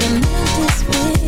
we meant this way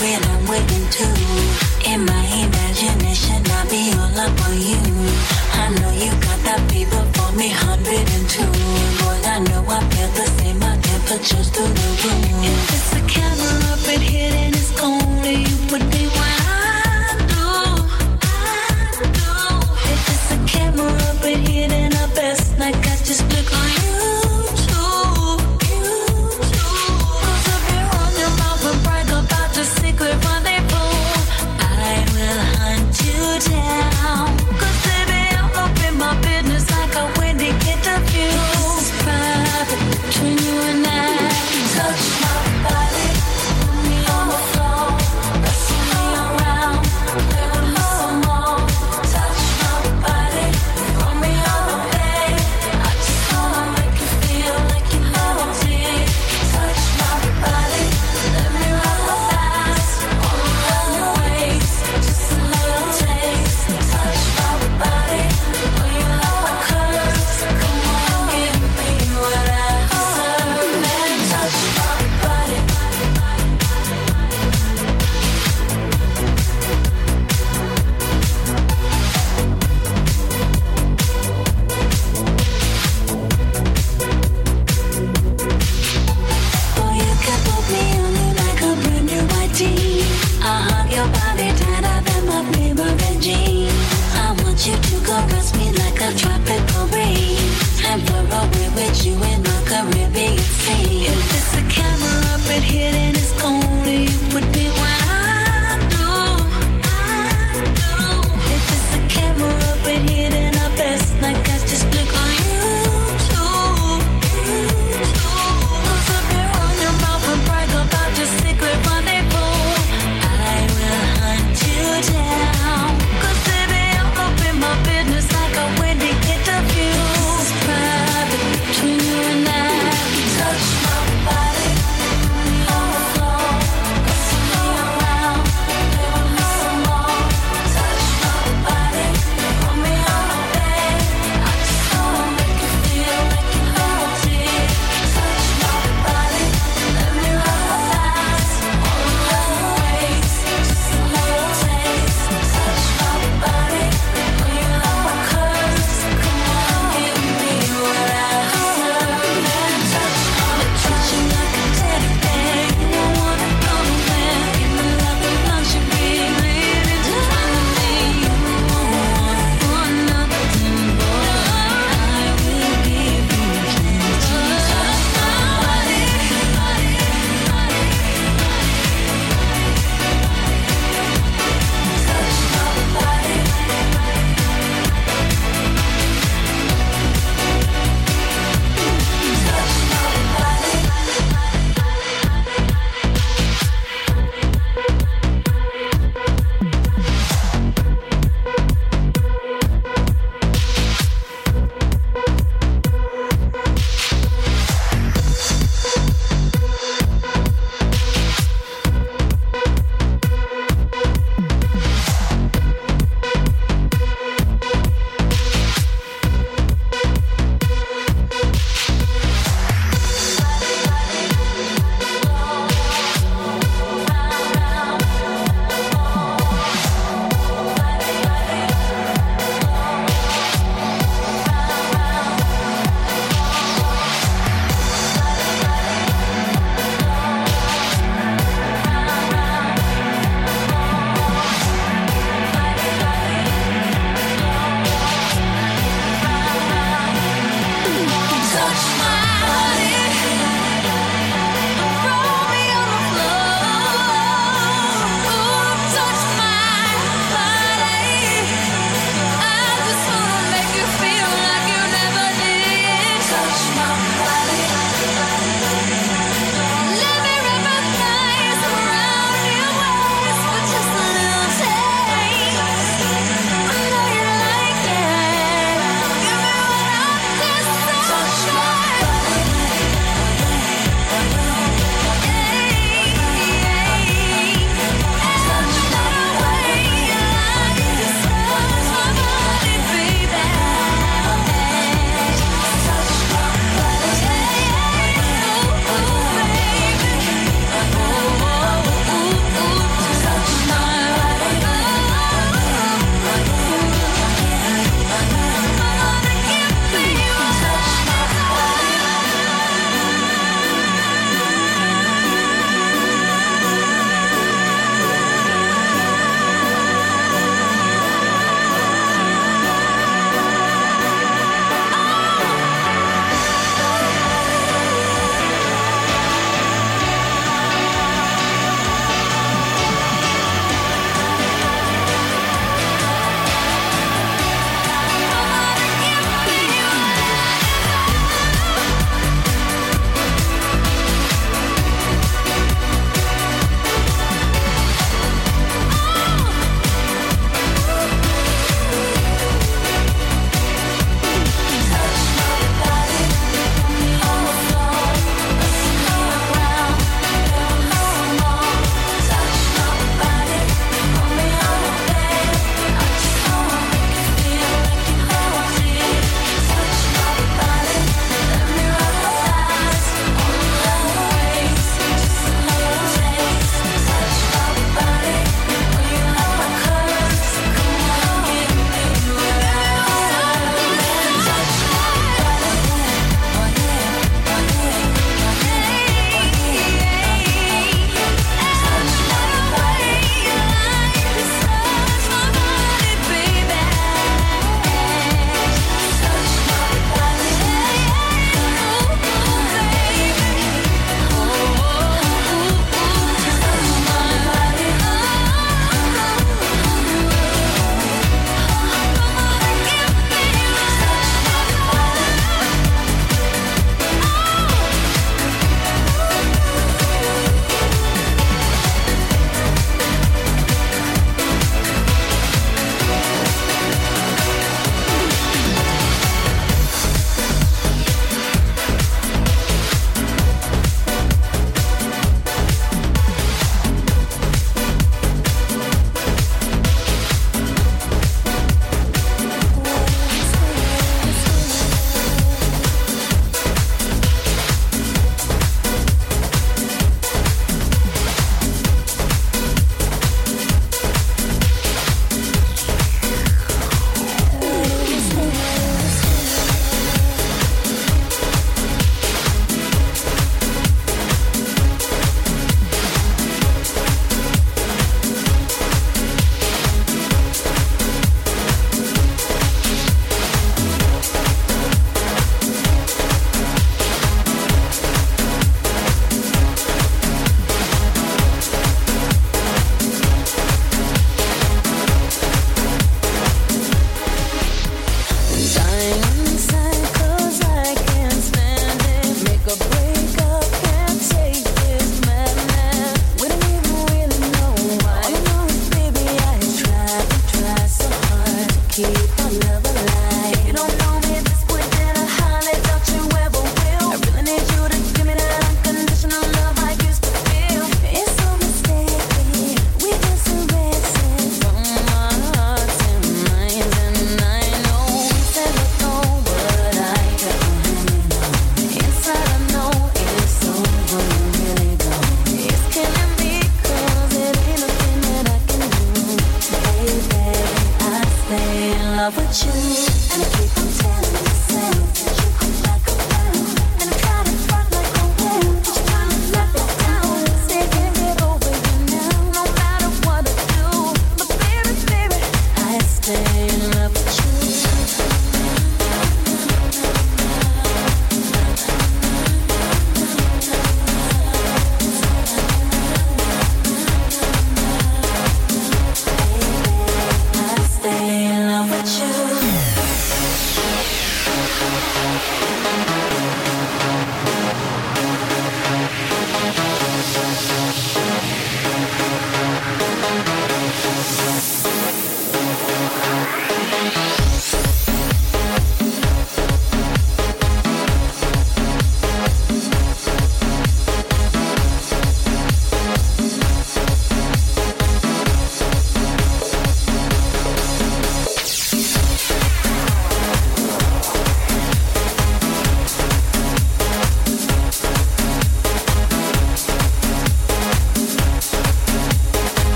When I'm waiting to. In my imagination, I'll be all up on you. I know you got that fever for me, 102. Boy, I know I feel the same, my temperature's through the room. If it's a camera up in here, then it's only you would be what I do. I do. If it's a camera up in here, then I best, night. I just look on you.